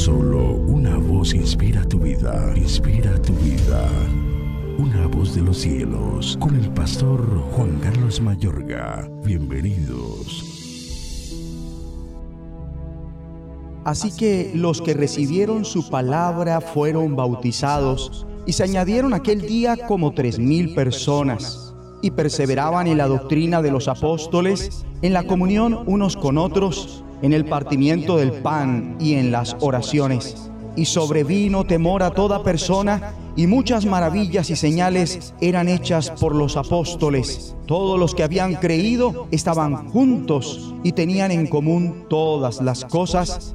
Solo una voz inspira tu vida, inspira tu vida. Una voz de los cielos, con el pastor Juan Carlos Mayorga. Bienvenidos. Así que los que recibieron su palabra fueron bautizados, y se añadieron aquel día como tres mil personas, y perseveraban en la doctrina de los apóstoles, en la comunión unos con otros, en el partimiento del pan y en las oraciones. Y sobrevino temor a toda persona, y muchas maravillas y señales eran hechas por los apóstoles. Todos los que habían creído estaban juntos y tenían en común todas las cosas,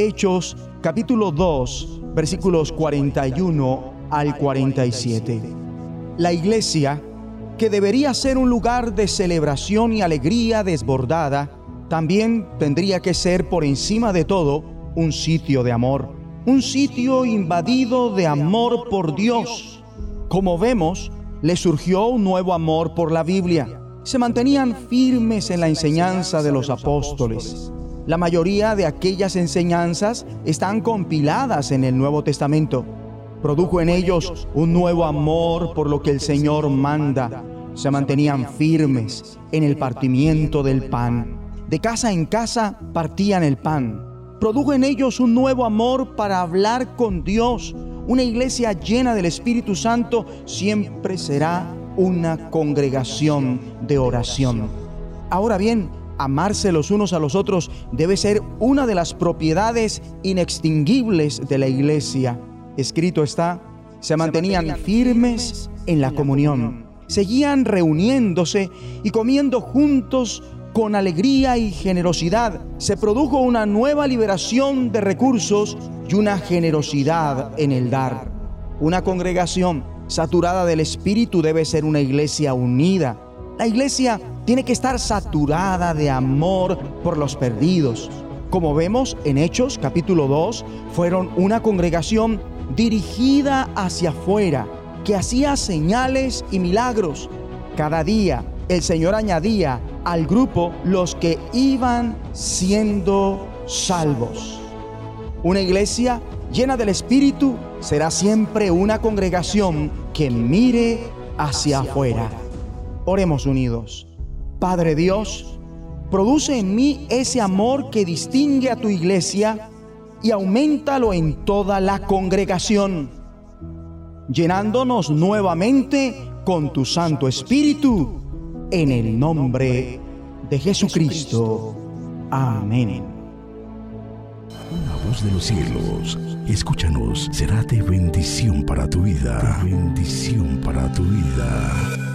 Hechos capítulo 2 versículos 41 al 47. La iglesia que debería ser un lugar de celebración y alegría desbordada, también tendría que ser por encima de todo un sitio de amor, un sitio invadido de amor por Dios. Como vemos, le surgió un nuevo amor por la Biblia. Se mantenían firmes en la enseñanza de los apóstoles. La mayoría de aquellas enseñanzas están compiladas en el Nuevo Testamento produjo en ellos un nuevo amor por lo que el Señor manda. Se mantenían firmes en el partimiento del pan. De casa en casa partían el pan. Produjo en ellos un nuevo amor para hablar con Dios. Una iglesia llena del Espíritu Santo siempre será una congregación de oración. Ahora bien, amarse los unos a los otros debe ser una de las propiedades inextinguibles de la iglesia escrito está, se mantenían firmes en la comunión, seguían reuniéndose y comiendo juntos con alegría y generosidad. Se produjo una nueva liberación de recursos y una generosidad en el dar. Una congregación saturada del Espíritu debe ser una iglesia unida. La iglesia tiene que estar saturada de amor por los perdidos. Como vemos en Hechos capítulo 2, fueron una congregación dirigida hacia afuera, que hacía señales y milagros. Cada día el Señor añadía al grupo los que iban siendo salvos. Una iglesia llena del Espíritu será siempre una congregación que mire hacia afuera. Oremos unidos. Padre Dios, produce en mí ese amor que distingue a tu iglesia y aumentalo en toda la congregación, llenándonos nuevamente con tu Santo Espíritu, en el nombre de Jesucristo. Amén. Una voz de los cielos, escúchanos, será de bendición para tu vida. bendición para tu vida.